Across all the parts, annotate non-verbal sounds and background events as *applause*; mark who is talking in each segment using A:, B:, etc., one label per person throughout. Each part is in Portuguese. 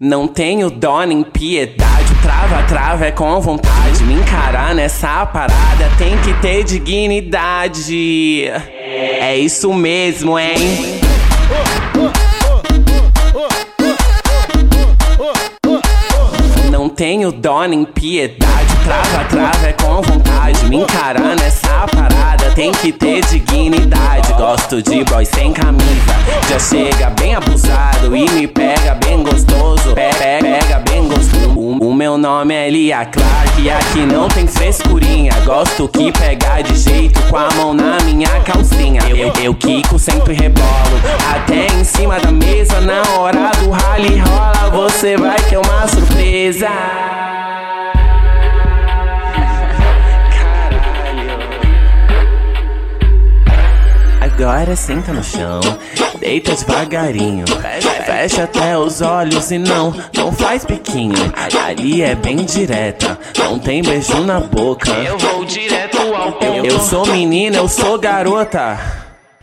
A: Não tenho dó nem piedade, trava, trava é com vontade. Me encarar nessa parada tem que ter dignidade. É isso mesmo, hein? Não tenho dó nem piedade, trava, trava é com vontade. Me encarar nessa parada tem que ter dignidade. Gosto de boy sem camisa, já chega bem abusado e me pega bem gostoso. Pega, pega bem gostoso. O, o meu nome é Lia Clark e aqui não tem frescurinha. Gosto que pega de jeito com a mão na minha calcinha. Eu, eu quico, sempre rebolo, até em cima da mesa. Na hora do rally rola, você vai ter uma surpresa. Agora senta no chão, deita devagarinho. Fecha até os olhos e não, não faz piquinho. Ali é bem direta, não tem beijo na boca.
B: Eu vou direto ao ponto.
A: Eu sou menina, eu sou garota.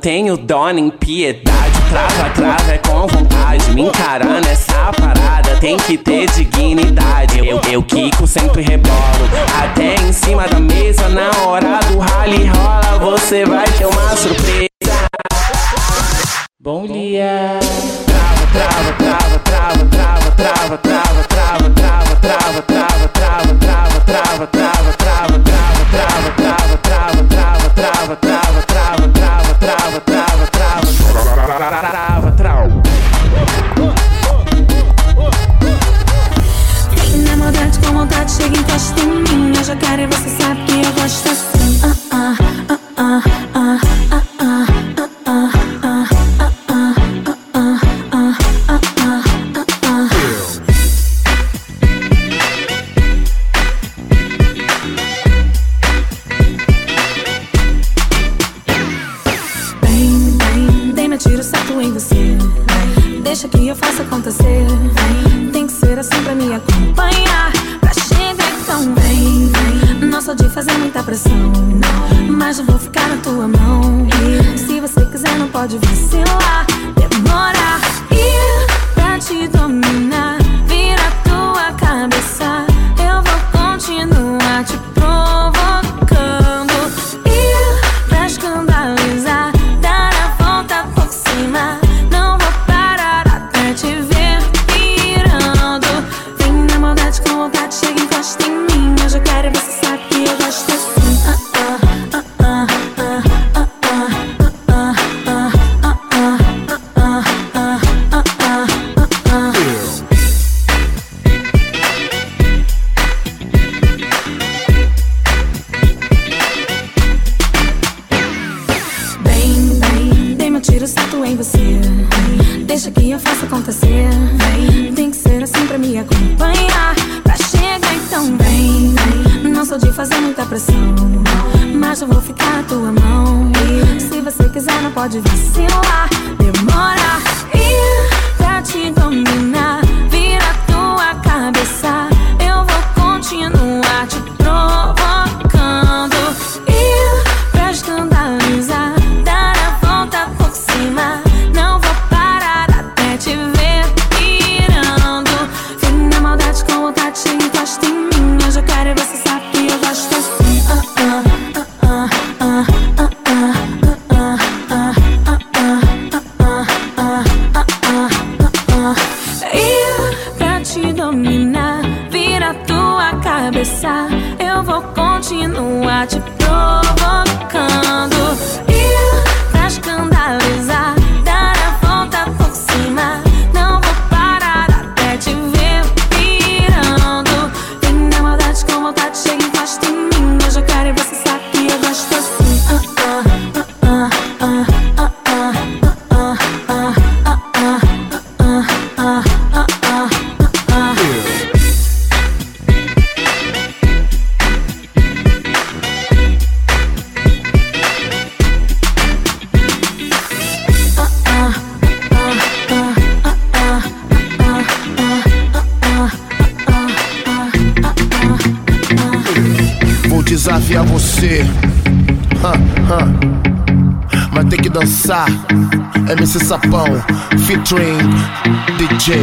A: tenho dó nem piedade, trava, trava é com vontade. Me encarar nessa parada tem que ter dignidade. Eu, eu quico, sempre rebolo, até em cima da mesa. Na hora do rally rola, você vai ter uma surpresa. Bom dia. Trava, trava, trava, trava, trava, trava, trava, trava, trava, trava, trava, trava, trava, trava, trava, trava, trava, central.
C: Na maldade, com vontade, chega e encosta em mim. Eu já quero e você sabe que eu gosto assim. Ah, ah, ah, ah, ah, ah. ah.
D: Dançar. MC Sapão, featuring DJ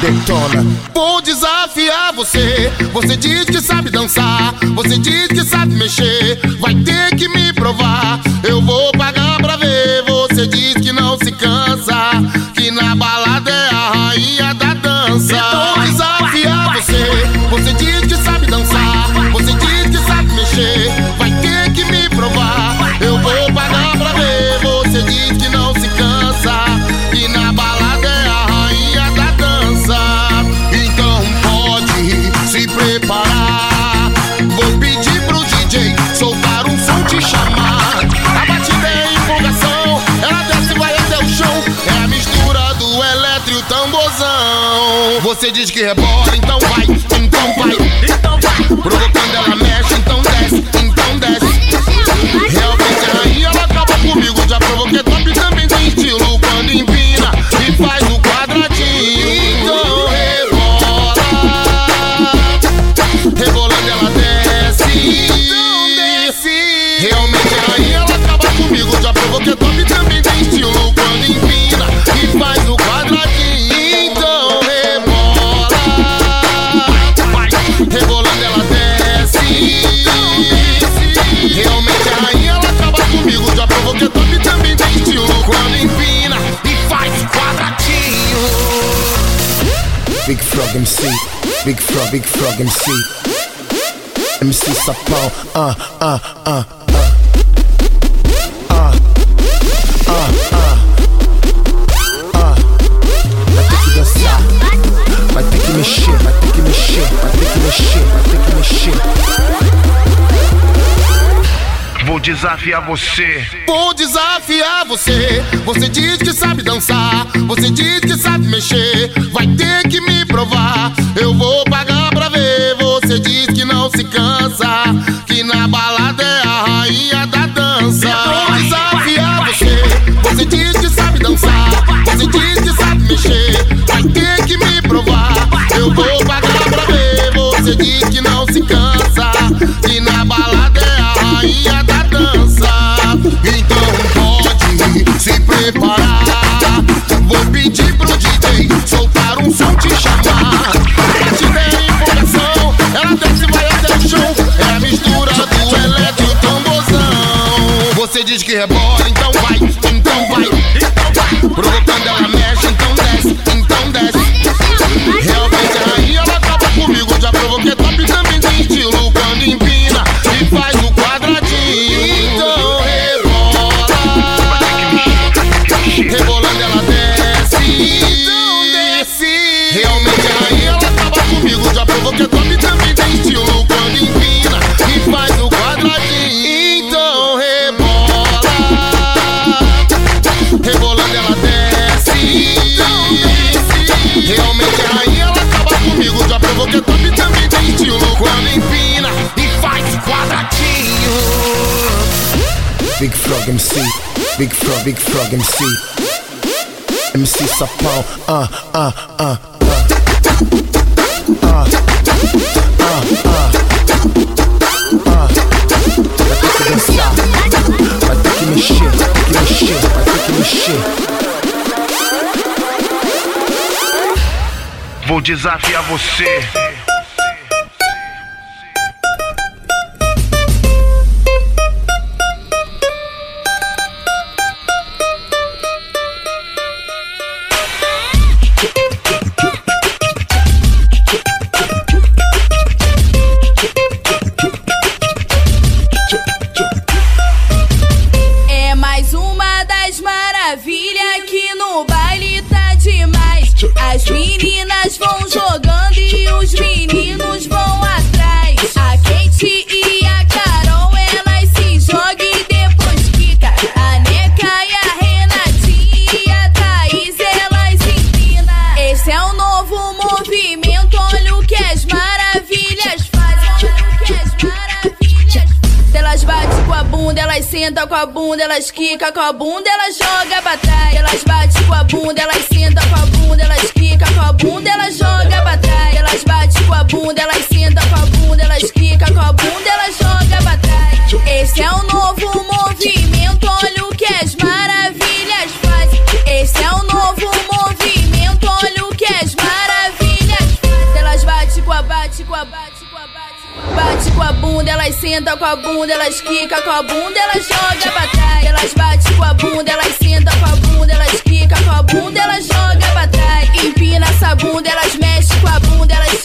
D: Detona. Vou desafiar você. Você diz que sabe dançar. Você diz que sabe mexer. Vai ter que me provar. Eu vou pagar Você diz que rebola, então vai, então vai. Frog MC, Big Frog, Big Frog MC. MC Sapão, ah, ah, ah, ah. Ah, ah, ah. Ah. Vai ter que dançar, vai ter que mexer, vai ter que mexer, vai ter que mexer, vai ter que mexer.
E: Vou desafiar você.
D: Vou desafiar você. Você diz que sabe dançar. Você diz que sabe mexer. Vai ter que provar. Eu vou pagar pra ver. Você diz que não se cansa. Que na balada é a rainha da dança. Vou desafiar você. Você diz que sabe dançar. Você diz que sabe mexer. Vai ter que me provar. Eu vou pagar pra ver. Você diz que não se cansa. Que na balada é a rainha da dança. Então pode se preparar. Vou pedir pro DJ soltar um som te chamar. Você diz Frog MC, Big Frog, Big Frog MC. MC Sapão, ah, ah, ah, ah. Ah, mexer.
E: Vou desafiar você.
F: Das maravilhas que no baile tá demais. As meninas sentam com a bunda, elas quica com a bunda, elas joga pra trás. Elas batem com a bunda, elas sentam com a bunda, elas quica com a bunda, elas joga pra trás. Elas batem com a bunda, elas sentam com a bunda, elas senta com a bunda, elas quica com a bunda, elas joga pra trás. Elas bate com a bunda, elas senta com a bunda, elas quica com a bunda, elas joga pra trás. Empina essa bunda, elas mexe com a bunda, elas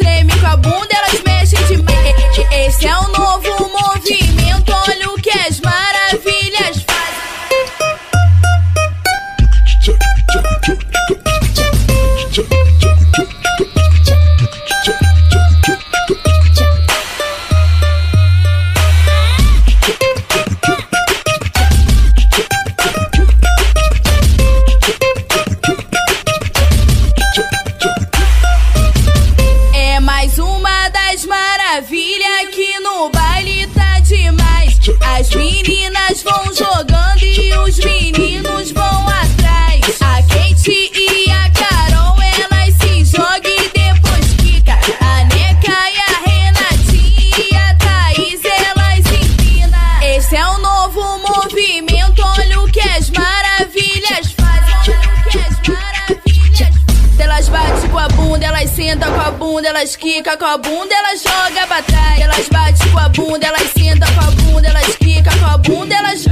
F: com a bunda, elas joga pra trás. Elas batem com a bunda, elas sentam com a bunda, elas quica com a bunda, elas.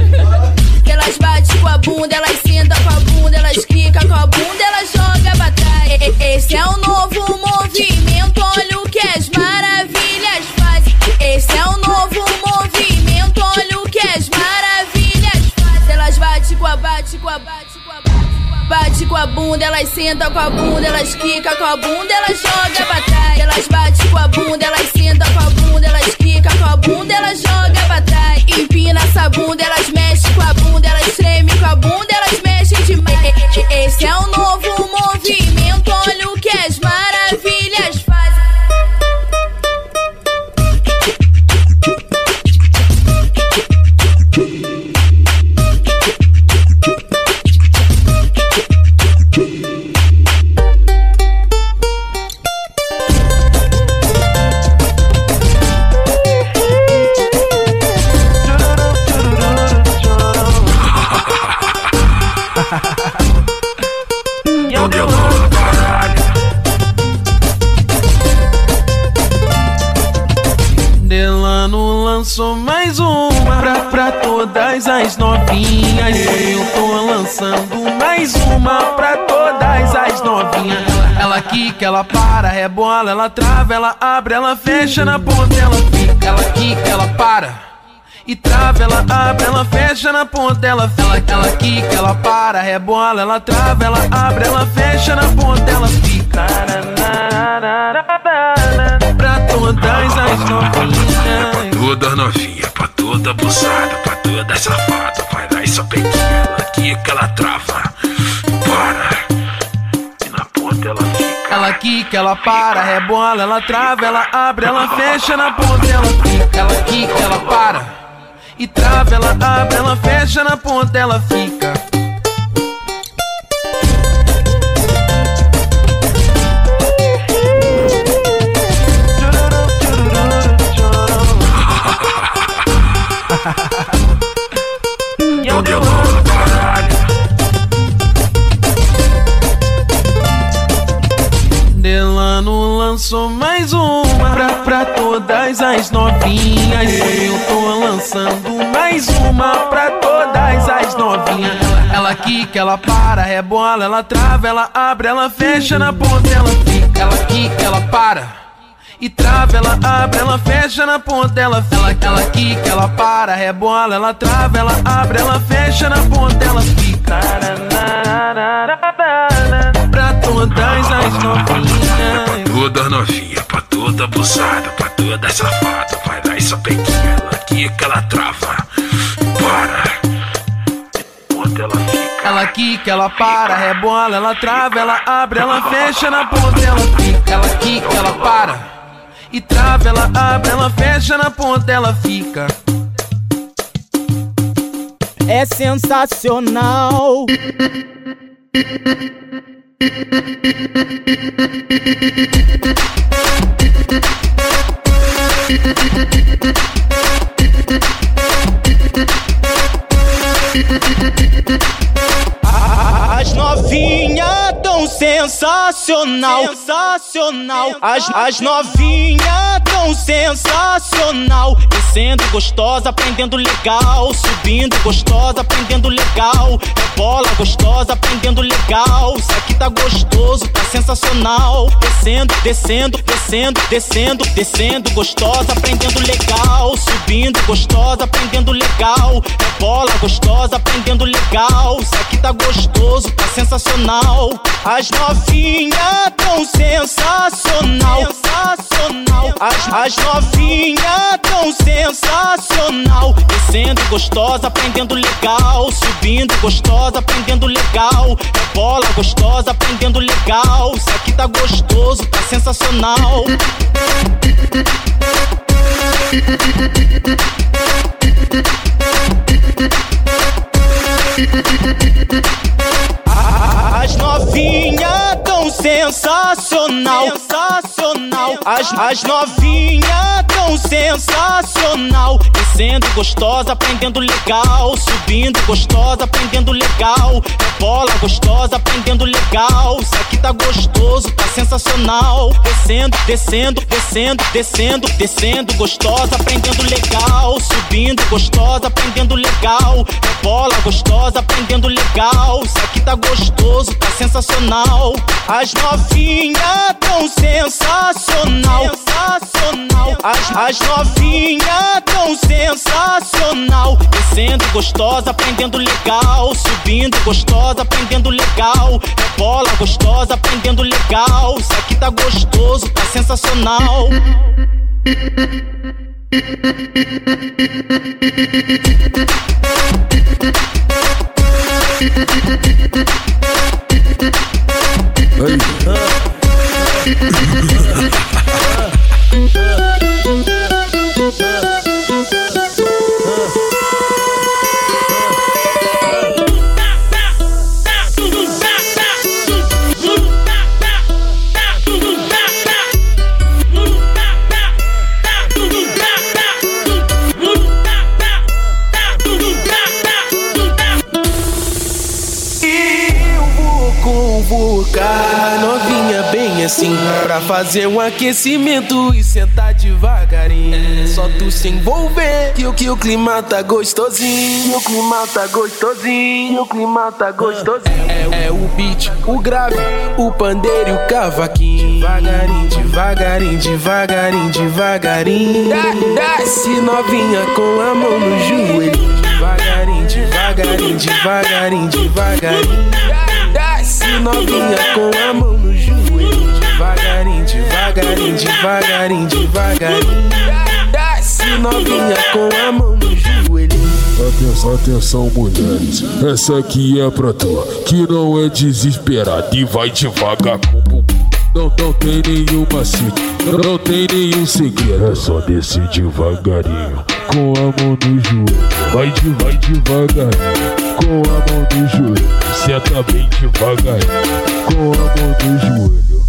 F: Elas batem com a bunda, elas sentam com a bunda, elas quica com a bunda, elas joga pra trás. Esse é o novo movimento, olha o que as maravilhas fazem. Esse é o novo movimento, olha o que as maravilhas fazem. Elas batem com a bate com a bate com a bate bate com a bunda, elas sentam com a bunda, elas quica com a bunda, elas joga pra trás. Elas batem com a bunda, elas sentam com a bunda, elas quica com a bunda, elas joga pra trás. Empina essa bunda, elas mexem com a bunda, elas tremem com a bunda, elas mexem demais. Esse é o novo movimento,
G: Quica, ela para, rebola, ela trava, ela abre, ela fecha na ponta, ela fica. Ela quica, ela para. E trava, ela abre, ela fecha na ponta, ela fica. Ela, quica, ela para, rebola, ela trava, ela abre, ela fecha na ponta, ela fica. Pra todas as novinhas.
H: Toda novinha, pra toda abusada, pra toda safada. Vai lá e só pequinha, quica, ela trava.
G: Quica, ela para, rebola, ela trava, ela abre, ela fecha na ponta, ela fica. Ela ela para. E trava, ela abre, ela fecha na ponta, ela fica. Lançou mais uma pra, pra todas as novinhas. Eu tô lançando mais uma pra todas as novinhas. Ela quica, ela para, rebola, ela trava, ela abre, ela fecha na ponta, ela fica. Ela quica, ela para. E trava, ela abre, ela fecha na ponta, ela fica. Ela, ela quica, ela para, rebola, ela trava, ela abre, ela fecha na ponta, ela fica.
H: Toda novinha, pra toda abusada, pra toda safada. Vai lá e só pequinha, ela quica, ela trava. Para. Ponta ela fica.
G: Ela quica, ela para, rebola, ela trava, ela abre, ela fecha na ponta, ela fica. Ela quica, ela para. E trava, ela abre, ela fecha na ponta, ela fica.
I: É sensacional. As novinhas tão sensacional. sensacional. As, as novinhas tão sensacional. Descendo gostosa, aprendendo legal. Subindo gostosa, aprendendo legal. Bola gostosa, aprendendo legal. Isso aqui tá gostoso, tá sensacional. Descendo, descendo, descendo, descendo, descendo gostosa, aprendendo legal. Subindo gostosa, aprendendo legal. Bola gostosa, aprendendo legal. Isso aqui tá gostoso, tá sensacional. As novinhas tão sensacional, sensacional. As, as novinhas tão sensacional. Descendo gostosa, aprendendo legal. Subindo gostosa, aprendendo legal. É bola gostosa, aprendendo legal. Isso aqui tá gostoso, tá sensacional. As novinhas tão sensacional, sensacional. As, as novinhas tão sensacional. Descendo gostosa, aprendendo legal. Subindo gostosa, aprendendo legal. É bola gostosa, aprendendo legal. Isso aqui tá gostoso, tá sensacional. Descendo, descendo, descendo, descendo, descendo gostosa, aprendendo legal. Subindo gostosa, aprendendo legal. É bola gostosa, aprendendo legal. Isso aqui tá gostoso, tá sensacional. As novinhas tão sensacional, sensacional. As, as novinhas tão sensacional. Descendo gostosa, aprendendo legal. Subindo gostosa, aprendendo legal. É bola gostosa, aprendendo legal. Isso aqui tá gostoso, tá sensacional.
J: Eu *laughs* Pra fazer um aquecimento e sentar devagarinho. É só tu se envolver que o que o clima tá gostosinho O clima tá gostosinho, o clima tá gostosinho. É, é o beat, o grave, o pandeiro e o cavaquinho. Devagarinho, devagarinho, devagarinho, devagarinho. Desce novinha com a mão no joelho. Devagarinho, devagarinho, devagarinho, devagarinho. Desce novinha com a mão no devagarinho, devagarinho, devagarinho Desce novinha com a mão no joelho
H: Atenção, atenção, mulheres. Essa aqui é pra tu, que não é desesperada e vai devagar com. Não, não tem nenhum macete, não, não tem nenhum segredo. É só descer devagarinho, com a mão no joelho. Vai, de, vai devagarinho, com a mão no joelho. Senta bem devagarinho, com a mão no joelho.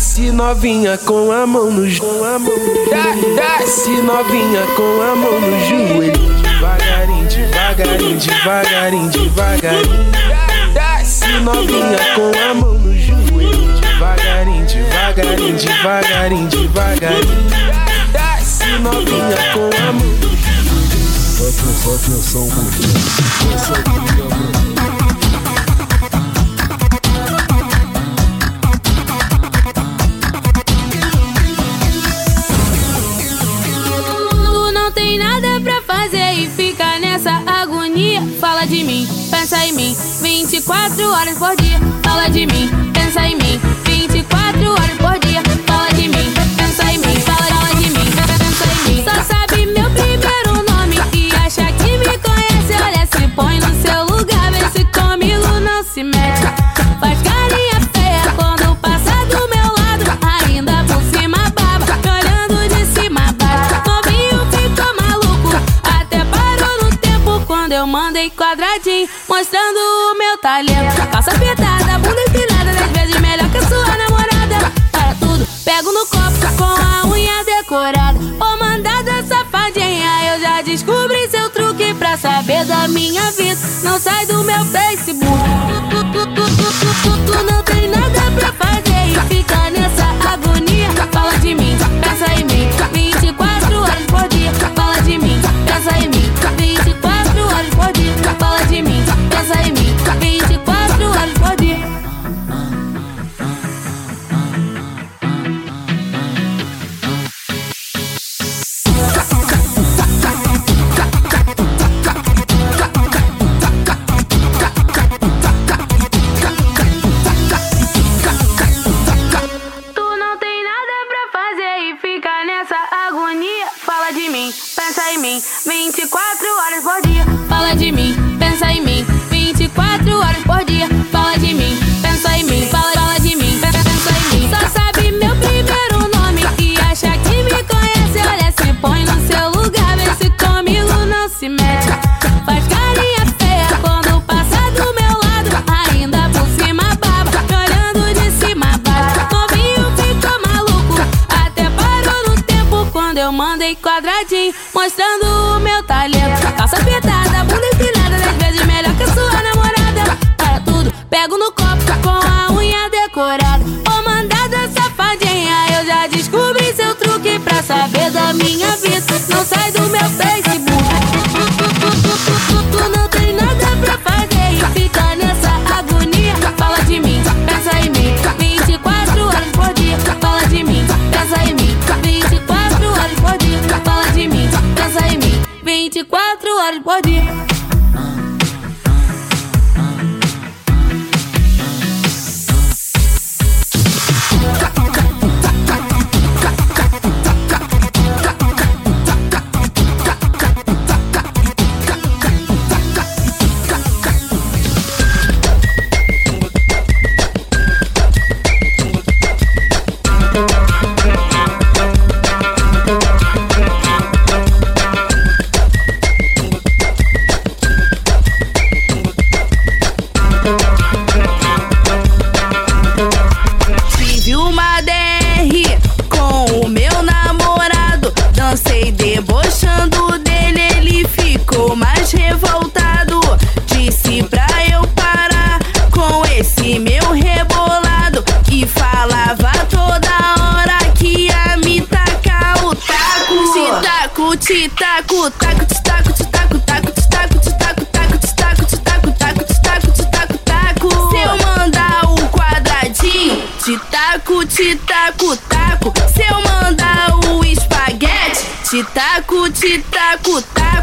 J: Desce, novinha com a mão no joelho. Desce novinha com a mão no joelho. Devagarinho, devagarinho, devagarinho, devagarinho. Desce novinha com a mão no joelho. Devagarinho, devagarinho, devagarinho, devagarinho. Desce novinha com a mão no joelho.
H: Atenção, atenção, mulheres.
K: De mim, pensa em mim, 24 horas por dia. Fala de mim, pensa em mim, descobri seu truque pra saber da minha vida. Não sai do meu Facebook.
F: Minha vida. Não sai do meu Facebook. Tu não tem nada pra fazer e fica nessa agonia. Fala de mim, pensa em mim. 24 horas por dia. Fala de mim, pensa em mim. 24 horas por dia. Fala de mim, pensa em mim. 24 horas por dia.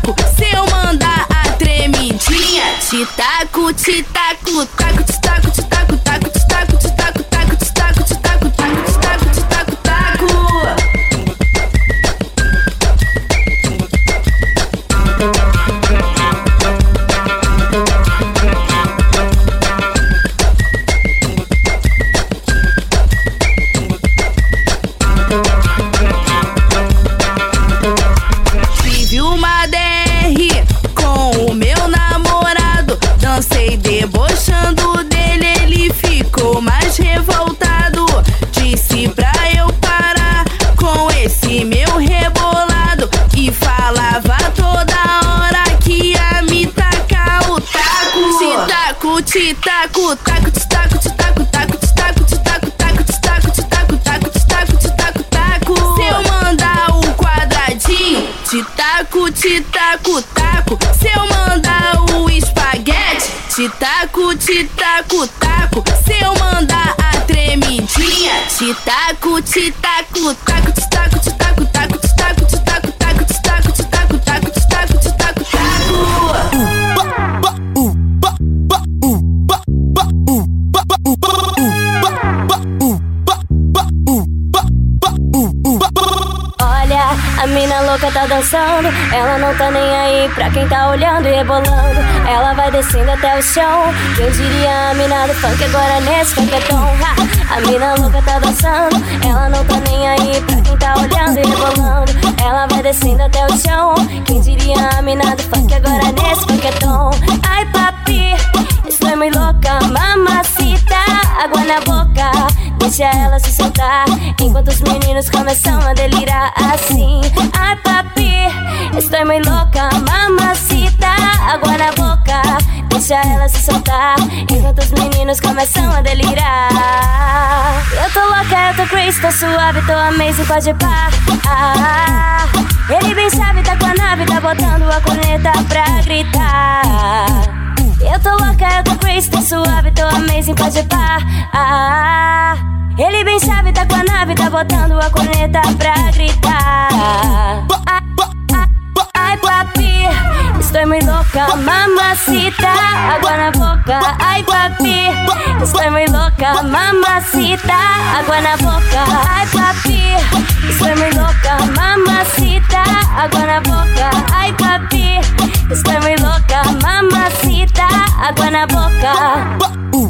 F: Taco. Se eu mandar a tremidinha, te taco, te taco, taco, te taco, te taco, te taco,
L: dançando. Ela não tá nem aí pra quem tá olhando e rebolando. Ela vai descendo até o chão. Quem diria a mina do funk agora nesse funketão? Ha! A mina louca tá dançando. Ela não tá nem aí pra quem tá olhando e rebolando. Ela vai descendo até o chão. Quem diria a mina do funk agora nesse funketão? Ai, papi, estou muito louca, mamacita. Água na boca, deixa ela se soltar. Enquanto os meninos começam a delirar assim. Ai, papi, estou muito louca, mamacita. Água na boca, deixa ela se soltar. Enquanto os meninos começam a delirar. Eu tô louca, eu tô crazy, tô suave, tô amazing, pode pá. Ah, ele bem sabe, tá com a nave, tá botando a corneta pra gritar. Eu tô louca, eu tô crazy, tô suave, tô amazing, pode pá. Ah, ele bem sabe, tá com a nave, tá botando a corneta pra gritar. Ah, Ai, papi, estou muito louca, mamacita. Água na boca, ai, papi, estou muito louca, mamacita. Água na boca, ai, papi, estou muito louca, mamacita. água na boca. Ai, papi, Está muy loca, mamacita, agua en la boca. Uh.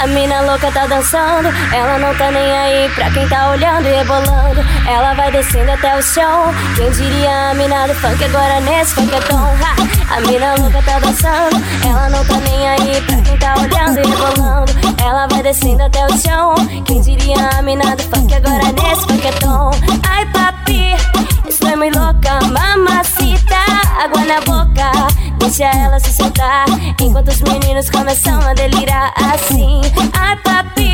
L: A mina louca tá dançando. Ela não tá nem aí pra quem tá olhando e rebolando. Ela vai descendo até o chão. Quem diria a mina do funk agora nesse funk é! A mina louca tá dançando. Ela não tá nem aí pra quem tá olhando e rebolando. Ela vai descendo até o chão. Quem diria a mina do funk agora nesse funk é tom. Ai, papi, estou muito louca. Mamacita, água na boca. Deixa ela se soltar Enquanto os meninos começam a delirar assim Ai papi,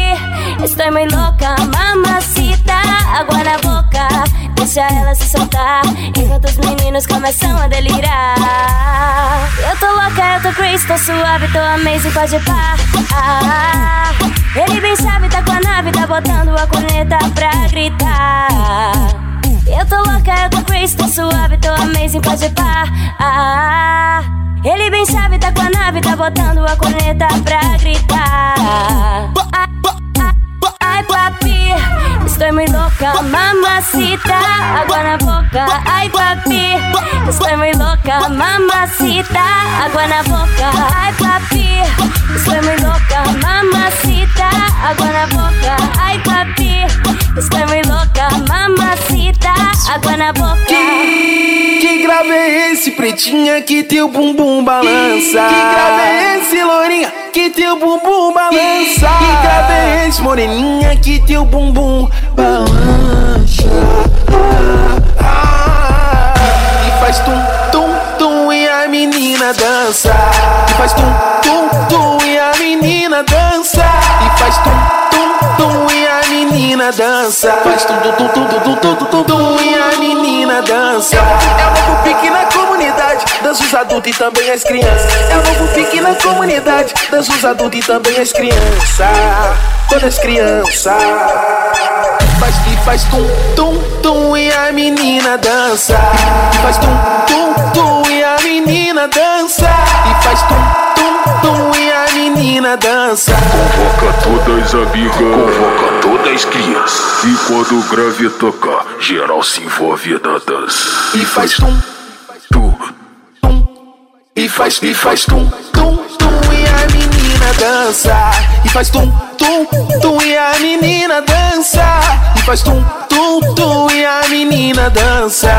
L: estou muito louca Mamacita, água na boca Deixa ela se soltar Enquanto os meninos começam a delirar Eu tô louca, eu tô crazy, tô suave, tô amazing, pode pá ah, Ele bem sabe, tá com a nave, tá botando a corneta pra gritar eu tô louca, eu tô crazy, tô suave, tô amazing, pode pá. Ah, ele bem sabe, tá com a nave, tá botando a corneta pra gritar. Ah, ah, Ai, papi, estou muito louca, mamacita, água na boca. Ai, papi, estou muito louca, mamacita, água na boca. Ai, papi, estou muito louca, mamacita, água na boca. Ai, papi, muito louca, mamacita, água na boca.
J: Que, que grave é esse, pretinha, que teu bumbum balança? Que grave é esse, lourinha, que teu bumbum balança? Que grave é esse, moreninha, que teu bumbum balança? Ah, ah, e faz tum, tum, tum, e a menina dança. E faz tum, tum, tum, e a menina dança. Faz tum, tum, tum, e a menina dança. Faz tum, tum, tum, tum, tum, tum, tum, tum, e a menina dança. É o novo pique na comunidade, dança os adultos e também as crianças. É o novo pique na comunidade, dança os adultos e também as crianças. Todas as crianças. Faz e faz tum, tum, tum e a menina dança. E faz tum, tum, tum e a menina dança. E faz tum, tum, tum e a menina dança.
H: Convoca todas amigas, convoca todas as crianças. E quando o grave tocar, geral se envolve na dança.
J: E faz tum,
H: Tu,
J: tum. E faz, e faz tum, tum, tum e a menina dança. E faz tum, tum, tum e a menina dança. E faz tum, tum, tum e a menina dança.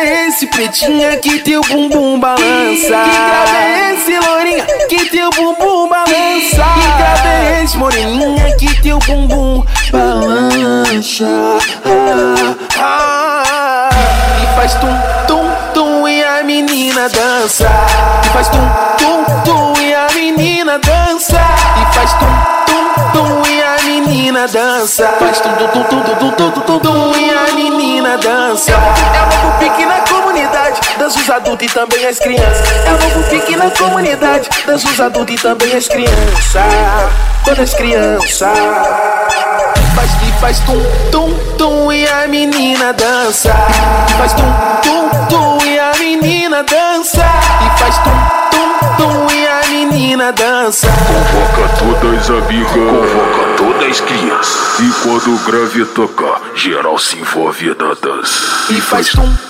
J: É esse, pretinha, que teu bumbum balança? Que grave é esse, lourinha, que teu bumbum balança? Que grave é esse, moreninha, que teu bumbum balança? Ah, ah, e faz tum, tum, tum e a menina dança. E faz tum, tum, tum e a menina dança. E faz tum, tum, tum e a menina dança. Faz tum, tum, tum, tum, tum, tum, tum, tum, tum e a menina na dança. É o mesmo pique na adultos e também as crianças. É o novo pique na comunidade, dança os adultos e também as crianças. Todas as crianças. Faz e faz tum, tum, tum e a menina dança. E faz tum, tum, tum e a menina dança. E faz tum, tum, tum e a menina dança.
H: convoca todas amigas, convoca todas as crianças. E quando o grave tocar, geral se envolve na dança.
J: E faz tum,
H: Tu,
J: tum.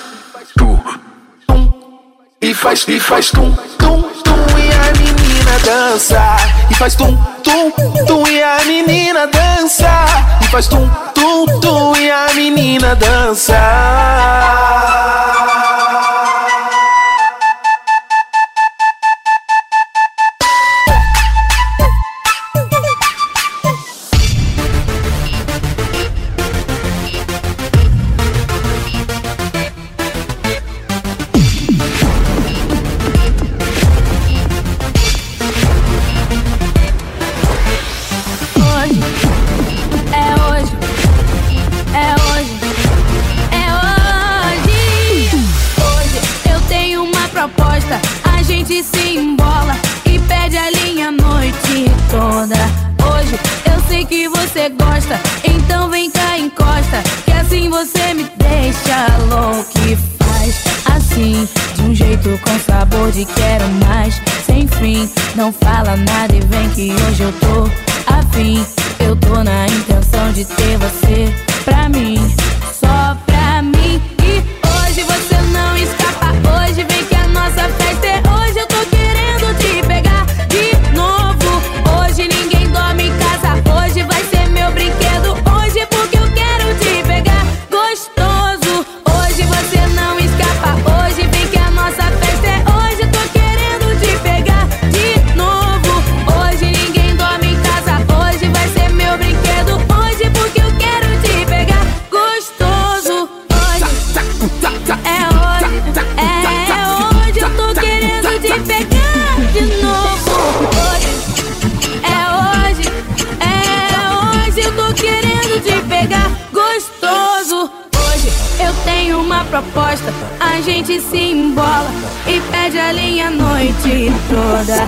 J: E faz, e faz tum, tum, tum e a menina dança. E faz tum, tum, tum e a menina dança. E faz tum, tum, tum e a menina dança.
L: Se embola e
K: pede a linha a noite toda. Hoje eu sei que você gosta, então vem cá encosta, que assim você me deixa louco e faz assim, de um jeito com sabor de quero mais, sem fim. Não fala nada e vem que hoje eu tô afim. Eu tô na intenção de ter você pra mim, só pra mim. E hoje você não escapa, hoje vem que a nossa proposta. A gente se embola e pede a linha a noite toda.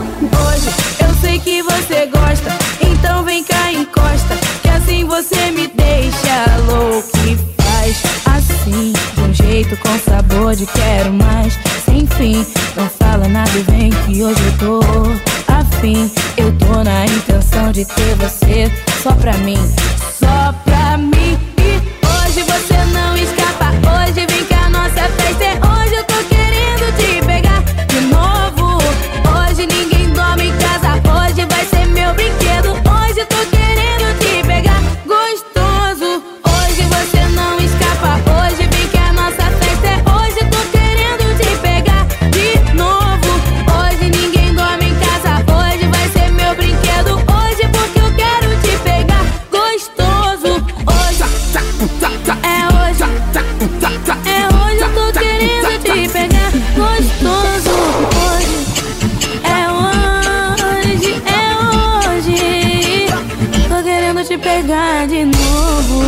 K: Hoje eu sei que você gosta, então vem cá encosta. Que assim você me deixa louco e faz assim, de um jeito com sabor de quero mais. Sem fim, não fala nada e vem que hoje eu tô afim. Eu tô na intenção de ter você só pra mim, só pra mim. E hoje você não escapa. Pegar de novo.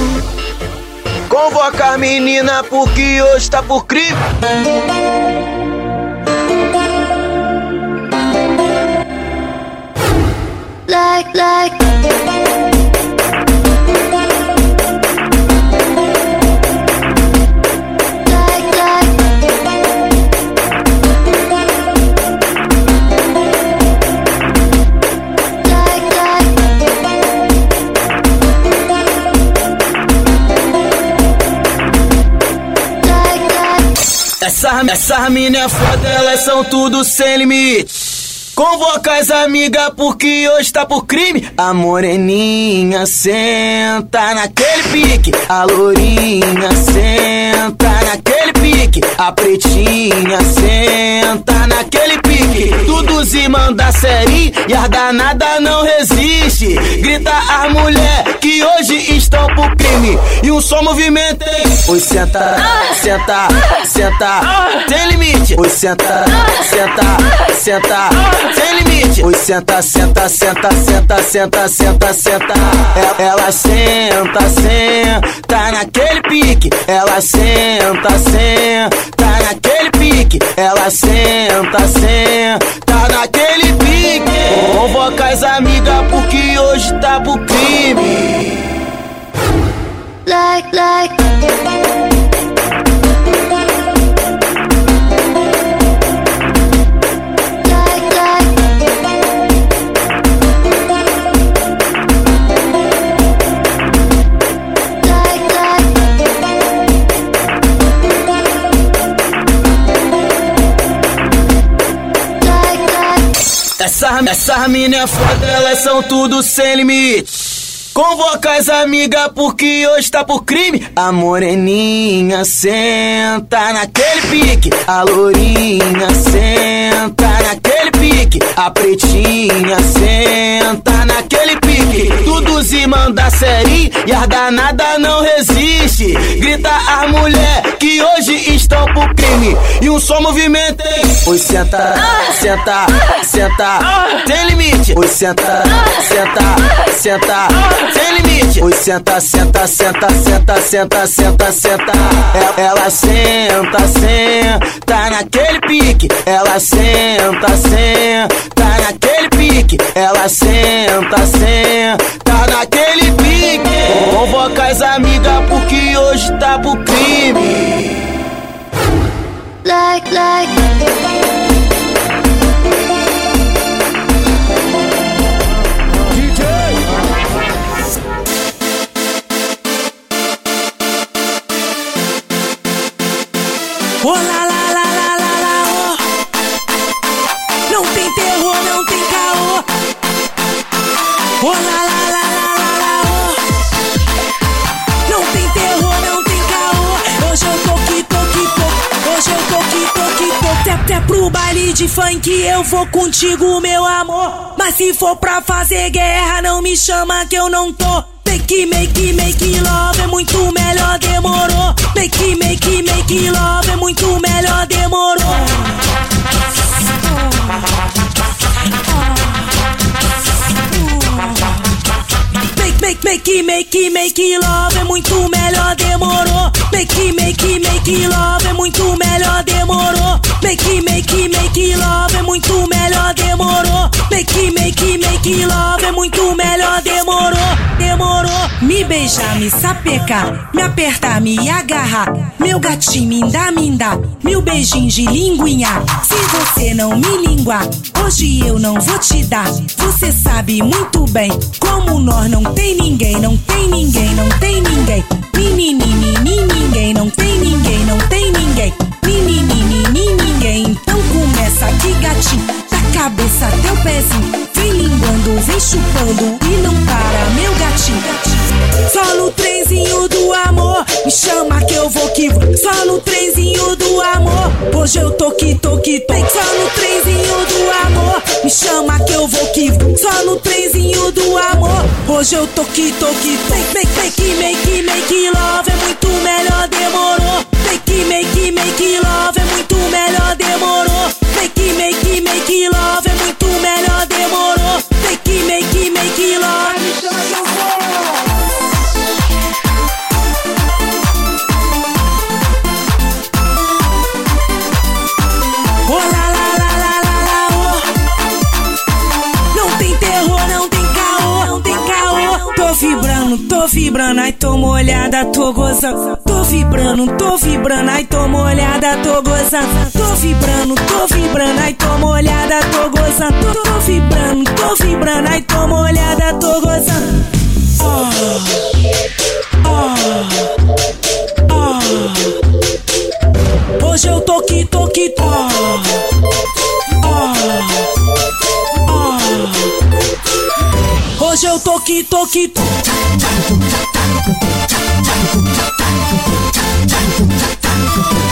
M: Convoca a menina porque hoje tá por crime.
K: Like, like.
M: Essa, essa mina é foda, elas são tudo sem limite. Convoca as amigas porque hoje tá por crime. A moreninha senta naquele pique. A lourinha senta naquele pique. A pretinha senta naquele pique. Tudo se manda série e as danada não resiste. Grita as mulher que hoje estão por crime. E um só movimento, hein? Oi, senta, senta, senta. Tem limite. Oi, senta, senta, senta. Sem limite. Senta, senta, senta, senta, senta, senta, senta. E- Ela senta, senta naquele pique. Ela senta, senta naquele pique. Ela senta, senta naquele pique. Convoca as amigas porque hoje tá pro crime.
K: Like. Like,
M: Essa, essa mina é foda, elas são tudo sem limite. Convoca as amigas porque hoje tá por crime. A moreninha senta naquele pique. A lourinha senta naquele pique. A pretinha senta naquele pique. Tudo se manda série e as danada não resiste. Grita as mulher que hoje estão pro crime. E um só movimento, hein? Oi, senta, senta, senta, sem limite. Oi, senta, senta, senta, sem limite. Oi, senta, senta, senta, senta, senta, senta, senta. É- Ela senta, senta naquele pique. Ela senta, senta naquele pique. Ela senta, senta naquele pique. Convoca as amigas porque hoje tá pro crime.
L: Like, like.
N: Oh lá lá lá lá Não tem terror, não tem caô. Oh lá lá lá lá lá lá oh. Não tem terror, não tem caô. Hoje eu tô que tô que tô. Hoje eu tô que tô que tô. Até, até pro baile de funk eu vou contigo, meu amor. Mas se for pra fazer guerra, não me chama que eu não tô. Make, make, make love é muito melhor, demorou. Make, make, make love é muito melhor, demorou. Make, make, make, love é muito melhor, demorou. Make, make, make love é muito melhor, demorou. Make, make, make love é muito melhor, demorou. Make, make, make love é muito melhor. Me beijar, me sapecar, me apertar, me agarrar. Meu gatinho me dá, me dá. Mil beijinhos de linguinha. Se você não me linguar, hoje eu não vou te dar. Você sabe muito bem como nós não tem ninguém, não tem ninguém, não tem ninguém. Menini, ninguém, não tem ninguém, não tem ninguém. Menini, ninguém. Então começa aqui, gatinho, da cabeça até o pezinho. Vem linguando, vem chupando e não para, meu gatinho. Só no trenzinho do amor, me chama que eu vou que vou. Só no trenzinho do amor, hoje eu tô que tô que tô. Só no trenzinho do amor, me chama que eu vou que vou. Só no trenzinho do amor, hoje eu tô que tô que tô. Make, make, make, make love é muito melhor, demorou. Make, make, make love é muito melhor, demorou. Tô gozando. Tô vibrando, tô vibrando, ai tô molhada, tô gozando. Tô vibrando, tô vibrando, ai tô molhada, tô gozando. Tô, vibrando, tô vibrando, ai tô molhada, tô gozando. Oh, oh, oh. Hoje eu tô que tô que tô. Oh, oh. Hoje eu tô que tô que tô.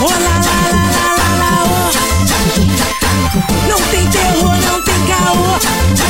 N: Lá, lá, lá, lá, lá. Não tem terror, não tem caô.